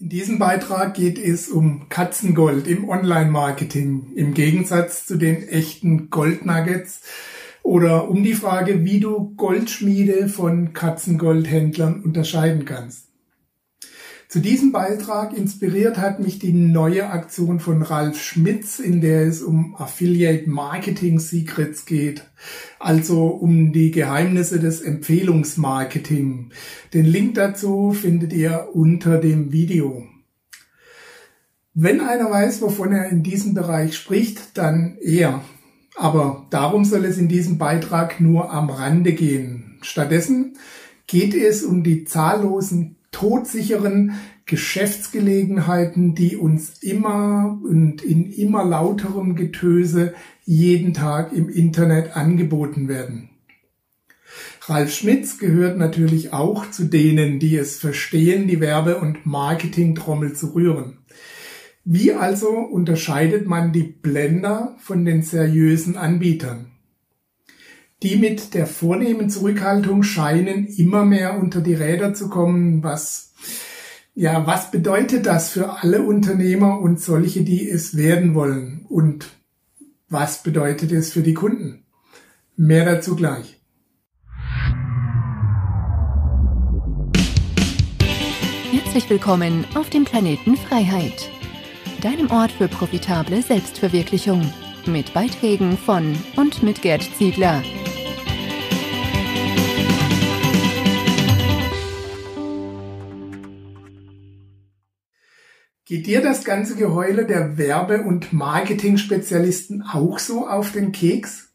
In diesem Beitrag geht es um Katzengold im Online-Marketing im Gegensatz zu den echten Goldnuggets oder um die Frage, wie du Goldschmiede von Katzengoldhändlern unterscheiden kannst. Zu diesem Beitrag inspiriert hat mich die neue Aktion von Ralf Schmitz, in der es um Affiliate Marketing Secrets geht, also um die Geheimnisse des Empfehlungsmarketing. Den Link dazu findet ihr unter dem Video. Wenn einer weiß, wovon er in diesem Bereich spricht, dann er. Aber darum soll es in diesem Beitrag nur am Rande gehen. Stattdessen geht es um die zahllosen todsicheren Geschäftsgelegenheiten, die uns immer und in immer lauterem Getöse jeden Tag im Internet angeboten werden. Ralf Schmitz gehört natürlich auch zu denen, die es verstehen, die Werbe- und Marketingtrommel zu rühren. Wie also unterscheidet man die Blender von den seriösen Anbietern? Die mit der vornehmen Zurückhaltung scheinen immer mehr unter die Räder zu kommen, was ja, was bedeutet das für alle Unternehmer und solche, die es werden wollen? Und was bedeutet es für die Kunden? Mehr dazu gleich. Herzlich willkommen auf dem Planeten Freiheit, deinem Ort für profitable Selbstverwirklichung, mit Beiträgen von und mit Gerd Ziegler. Geht dir das ganze Geheule der Werbe- und Marketing-Spezialisten auch so auf den Keks?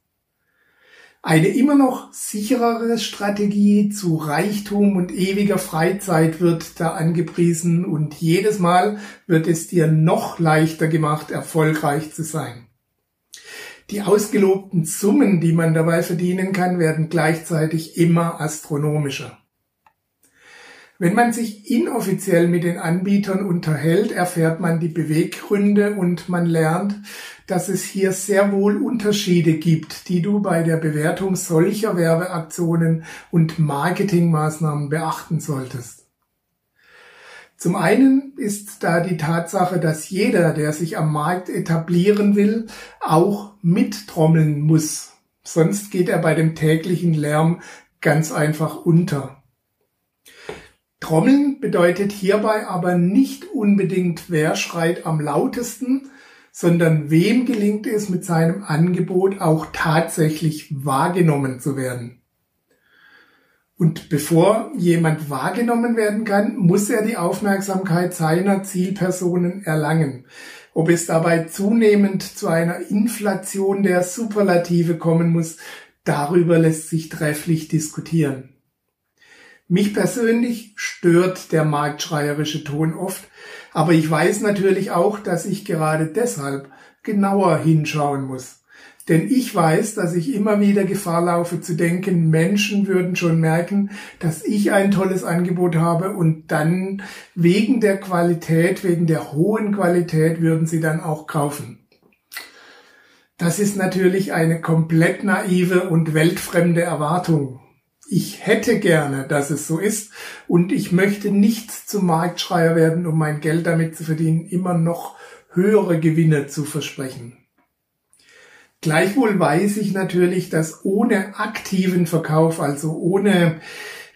Eine immer noch sicherere Strategie zu Reichtum und ewiger Freizeit wird da angepriesen und jedes Mal wird es dir noch leichter gemacht, erfolgreich zu sein. Die ausgelobten Summen, die man dabei verdienen kann, werden gleichzeitig immer astronomischer. Wenn man sich inoffiziell mit den Anbietern unterhält, erfährt man die Beweggründe und man lernt, dass es hier sehr wohl Unterschiede gibt, die du bei der Bewertung solcher Werbeaktionen und Marketingmaßnahmen beachten solltest. Zum einen ist da die Tatsache, dass jeder, der sich am Markt etablieren will, auch mittrommeln muss. Sonst geht er bei dem täglichen Lärm ganz einfach unter. Trommeln bedeutet hierbei aber nicht unbedingt wer schreit am lautesten, sondern wem gelingt es mit seinem Angebot auch tatsächlich wahrgenommen zu werden. Und bevor jemand wahrgenommen werden kann, muss er die Aufmerksamkeit seiner Zielpersonen erlangen. Ob es dabei zunehmend zu einer Inflation der Superlative kommen muss, darüber lässt sich trefflich diskutieren. Mich persönlich stört der marktschreierische Ton oft, aber ich weiß natürlich auch, dass ich gerade deshalb genauer hinschauen muss. Denn ich weiß, dass ich immer wieder Gefahr laufe zu denken, Menschen würden schon merken, dass ich ein tolles Angebot habe und dann wegen der Qualität, wegen der hohen Qualität würden sie dann auch kaufen. Das ist natürlich eine komplett naive und weltfremde Erwartung ich hätte gerne, dass es so ist und ich möchte nicht zum Marktschreier werden, um mein Geld damit zu verdienen, immer noch höhere Gewinne zu versprechen. Gleichwohl weiß ich natürlich, dass ohne aktiven Verkauf, also ohne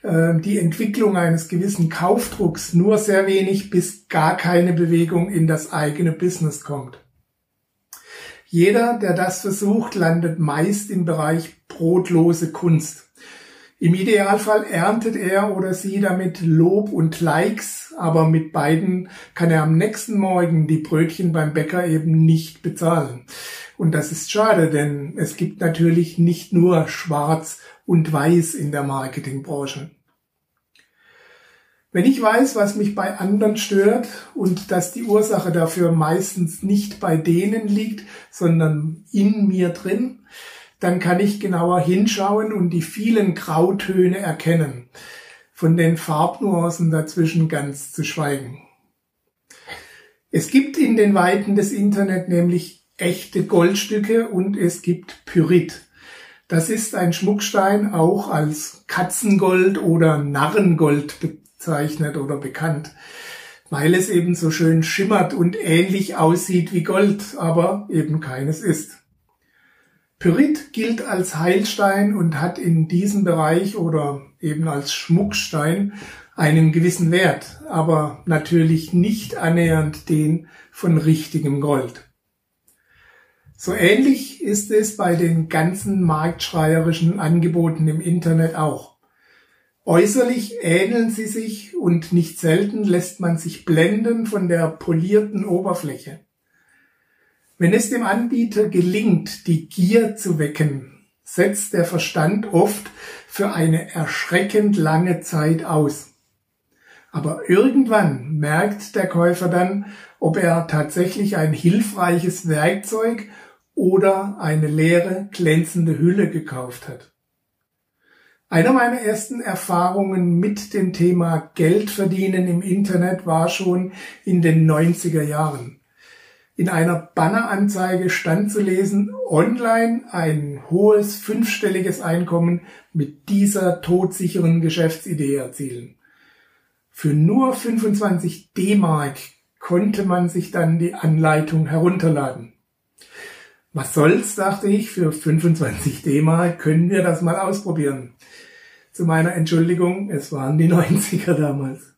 äh, die Entwicklung eines gewissen Kaufdrucks nur sehr wenig bis gar keine Bewegung in das eigene Business kommt. Jeder, der das versucht, landet meist im Bereich brotlose Kunst. Im Idealfall erntet er oder sie damit Lob und Likes, aber mit beiden kann er am nächsten Morgen die Brötchen beim Bäcker eben nicht bezahlen. Und das ist schade, denn es gibt natürlich nicht nur Schwarz und Weiß in der Marketingbranche. Wenn ich weiß, was mich bei anderen stört und dass die Ursache dafür meistens nicht bei denen liegt, sondern in mir drin, dann kann ich genauer hinschauen und die vielen Grautöne erkennen, von den Farbnuancen dazwischen ganz zu schweigen. Es gibt in den Weiten des Internet nämlich echte Goldstücke und es gibt Pyrit. Das ist ein Schmuckstein auch als Katzengold oder Narrengold bezeichnet oder bekannt. weil es eben so schön schimmert und ähnlich aussieht wie Gold, aber eben keines ist. Pyrit gilt als Heilstein und hat in diesem Bereich oder eben als Schmuckstein einen gewissen Wert, aber natürlich nicht annähernd den von richtigem Gold. So ähnlich ist es bei den ganzen marktschreierischen Angeboten im Internet auch. Äußerlich ähneln sie sich und nicht selten lässt man sich blenden von der polierten Oberfläche. Wenn es dem Anbieter gelingt, die Gier zu wecken, setzt der Verstand oft für eine erschreckend lange Zeit aus. Aber irgendwann merkt der Käufer dann, ob er tatsächlich ein hilfreiches Werkzeug oder eine leere, glänzende Hülle gekauft hat. Einer meiner ersten Erfahrungen mit dem Thema Geld verdienen im Internet war schon in den 90er Jahren. In einer Banneranzeige stand zu lesen, online ein hohes fünfstelliges Einkommen mit dieser todsicheren Geschäftsidee erzielen. Für nur 25 D-Mark konnte man sich dann die Anleitung herunterladen. Was soll's, dachte ich, für 25 D-Mark können wir das mal ausprobieren. Zu meiner Entschuldigung, es waren die 90er damals.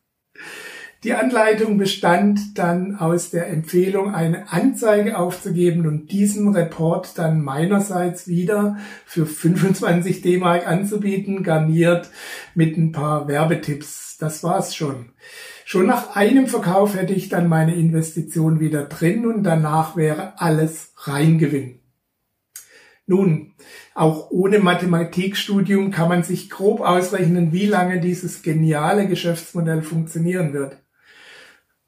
Die Anleitung bestand dann aus der Empfehlung, eine Anzeige aufzugeben und diesen Report dann meinerseits wieder für 25 D-Mark anzubieten, garniert mit ein paar Werbetipps. Das war's schon. Schon nach einem Verkauf hätte ich dann meine Investition wieder drin und danach wäre alles Reingewinn. Nun, auch ohne Mathematikstudium kann man sich grob ausrechnen, wie lange dieses geniale Geschäftsmodell funktionieren wird.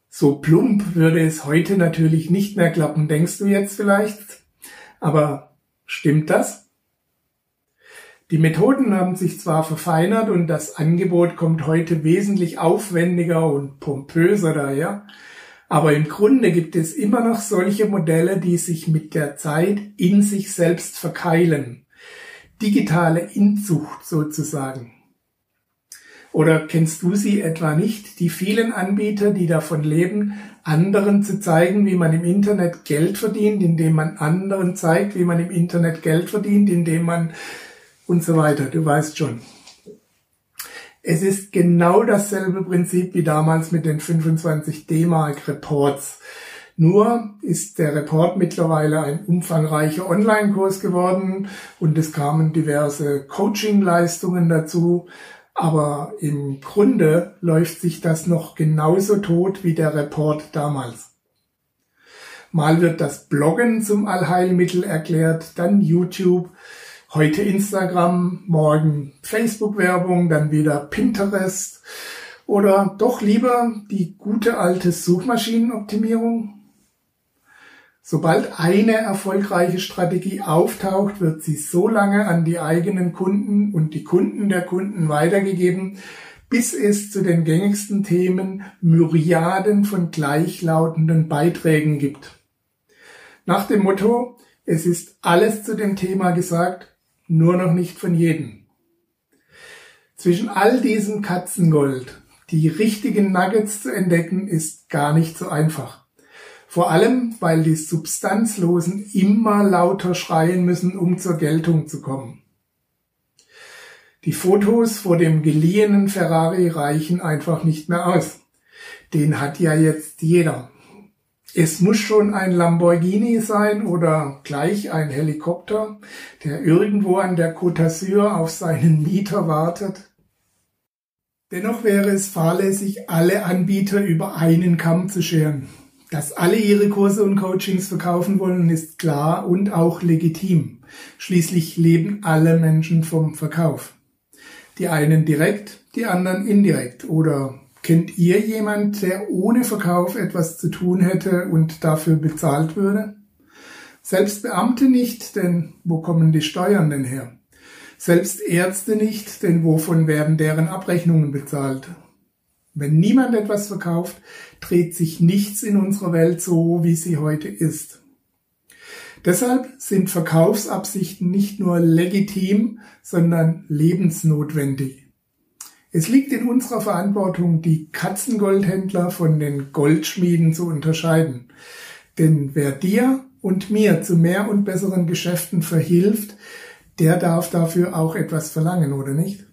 So plump würde es heute natürlich nicht mehr klappen, denkst du jetzt vielleicht? Aber stimmt das? Die Methoden haben sich zwar verfeinert und das Angebot kommt heute wesentlich aufwendiger und pompöser daher, aber im Grunde gibt es immer noch solche Modelle, die sich mit der Zeit in sich selbst verkeilen. Digitale Inzucht sozusagen. Oder kennst du sie etwa nicht? Die vielen Anbieter, die davon leben, anderen zu zeigen, wie man im Internet Geld verdient, indem man anderen zeigt, wie man im Internet Geld verdient, indem man und so weiter. Du weißt schon. Es ist genau dasselbe Prinzip wie damals mit den 25 D-Mark Reports. Nur ist der Report mittlerweile ein umfangreicher Online-Kurs geworden und es kamen diverse Coaching-Leistungen dazu. Aber im Grunde läuft sich das noch genauso tot wie der Report damals. Mal wird das Bloggen zum Allheilmittel erklärt, dann YouTube, heute Instagram, morgen Facebook-Werbung, dann wieder Pinterest oder doch lieber die gute alte Suchmaschinenoptimierung. Sobald eine erfolgreiche Strategie auftaucht, wird sie so lange an die eigenen Kunden und die Kunden der Kunden weitergegeben, bis es zu den gängigsten Themen Myriaden von gleichlautenden Beiträgen gibt. Nach dem Motto, es ist alles zu dem Thema gesagt, nur noch nicht von jedem. Zwischen all diesem Katzengold die richtigen Nuggets zu entdecken, ist gar nicht so einfach. Vor allem, weil die Substanzlosen immer lauter schreien müssen, um zur Geltung zu kommen. Die Fotos vor dem geliehenen Ferrari reichen einfach nicht mehr aus. Den hat ja jetzt jeder. Es muss schon ein Lamborghini sein oder gleich ein Helikopter, der irgendwo an der Côte d'Azur auf seinen Mieter wartet. Dennoch wäre es fahrlässig, alle Anbieter über einen Kamm zu scheren. Dass alle ihre Kurse und Coachings verkaufen wollen, ist klar und auch legitim. Schließlich leben alle Menschen vom Verkauf. Die einen direkt, die anderen indirekt. Oder kennt ihr jemand, der ohne Verkauf etwas zu tun hätte und dafür bezahlt würde? Selbst Beamte nicht, denn wo kommen die Steuern denn her? Selbst Ärzte nicht, denn wovon werden deren Abrechnungen bezahlt? Wenn niemand etwas verkauft, dreht sich nichts in unserer Welt so, wie sie heute ist. Deshalb sind Verkaufsabsichten nicht nur legitim, sondern lebensnotwendig. Es liegt in unserer Verantwortung, die Katzengoldhändler von den Goldschmieden zu unterscheiden. Denn wer dir und mir zu mehr und besseren Geschäften verhilft, der darf dafür auch etwas verlangen, oder nicht?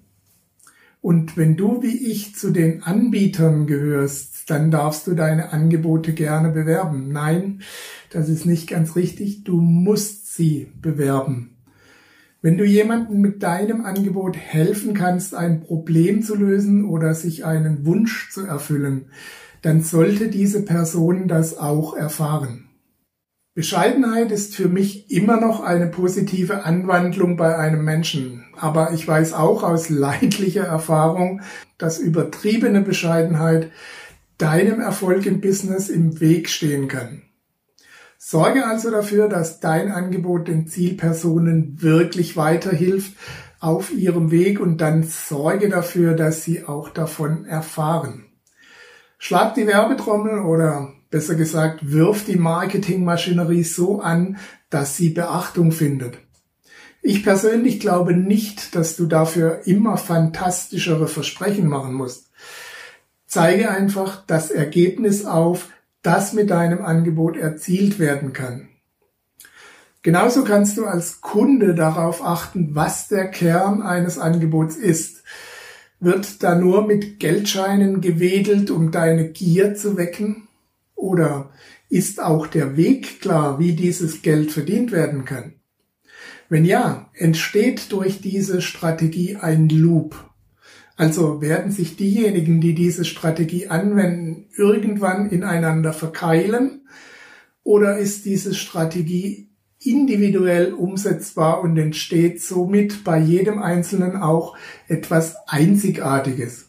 Und wenn du wie ich zu den Anbietern gehörst, dann darfst du deine Angebote gerne bewerben. Nein, das ist nicht ganz richtig. Du musst sie bewerben. Wenn du jemandem mit deinem Angebot helfen kannst, ein Problem zu lösen oder sich einen Wunsch zu erfüllen, dann sollte diese Person das auch erfahren. Bescheidenheit ist für mich immer noch eine positive Anwandlung bei einem Menschen. Aber ich weiß auch aus leidlicher Erfahrung, dass übertriebene Bescheidenheit deinem Erfolg im Business im Weg stehen kann. Sorge also dafür, dass dein Angebot den Zielpersonen wirklich weiterhilft auf ihrem Weg und dann sorge dafür, dass sie auch davon erfahren. Schlag die Werbetrommel oder besser gesagt, wirf die Marketingmaschinerie so an, dass sie Beachtung findet. Ich persönlich glaube nicht, dass du dafür immer fantastischere Versprechen machen musst. Zeige einfach das Ergebnis auf, das mit deinem Angebot erzielt werden kann. Genauso kannst du als Kunde darauf achten, was der Kern eines Angebots ist. Wird da nur mit Geldscheinen gewedelt, um deine Gier zu wecken? Oder ist auch der Weg klar, wie dieses Geld verdient werden kann? Wenn ja, entsteht durch diese Strategie ein Loop. Also werden sich diejenigen, die diese Strategie anwenden, irgendwann ineinander verkeilen oder ist diese Strategie individuell umsetzbar und entsteht somit bei jedem Einzelnen auch etwas Einzigartiges.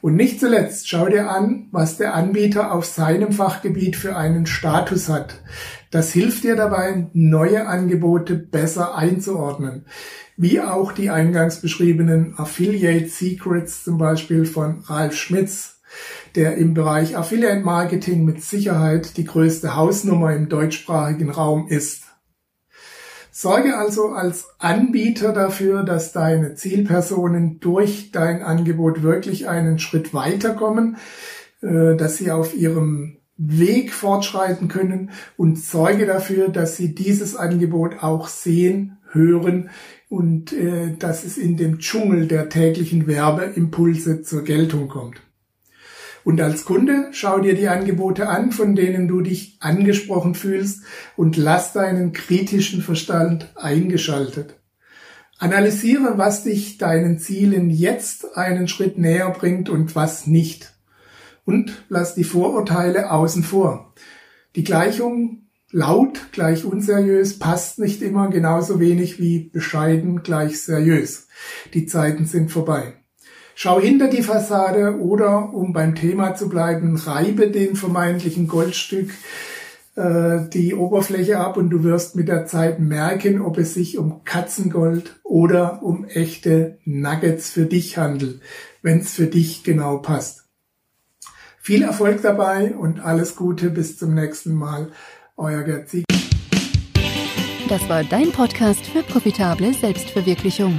Und nicht zuletzt schau dir an, was der Anbieter auf seinem Fachgebiet für einen Status hat. Das hilft dir dabei, neue Angebote besser einzuordnen wie auch die eingangs beschriebenen Affiliate Secrets zum Beispiel von Ralf Schmitz, der im Bereich Affiliate Marketing mit Sicherheit die größte Hausnummer im deutschsprachigen Raum ist. Sorge also als Anbieter dafür, dass deine Zielpersonen durch dein Angebot wirklich einen Schritt weiterkommen, äh, dass sie auf ihrem Weg fortschreiten können und sorge dafür, dass sie dieses Angebot auch sehen, hören und äh, dass es in dem Dschungel der täglichen Werbeimpulse zur Geltung kommt. Und als Kunde schau dir die Angebote an, von denen du dich angesprochen fühlst und lass deinen kritischen Verstand eingeschaltet. Analysiere, was dich deinen Zielen jetzt einen Schritt näher bringt und was nicht. Und lass die Vorurteile außen vor. Die Gleichung laut gleich unseriös passt nicht immer genauso wenig wie bescheiden gleich seriös. Die Zeiten sind vorbei. Schau hinter die Fassade oder, um beim Thema zu bleiben, reibe den vermeintlichen Goldstück äh, die Oberfläche ab und du wirst mit der Zeit merken, ob es sich um Katzengold oder um echte Nuggets für dich handelt, wenn es für dich genau passt. Viel Erfolg dabei und alles Gute bis zum nächsten Mal. Euer Gerd Sieg. Das war dein Podcast für profitable Selbstverwirklichung.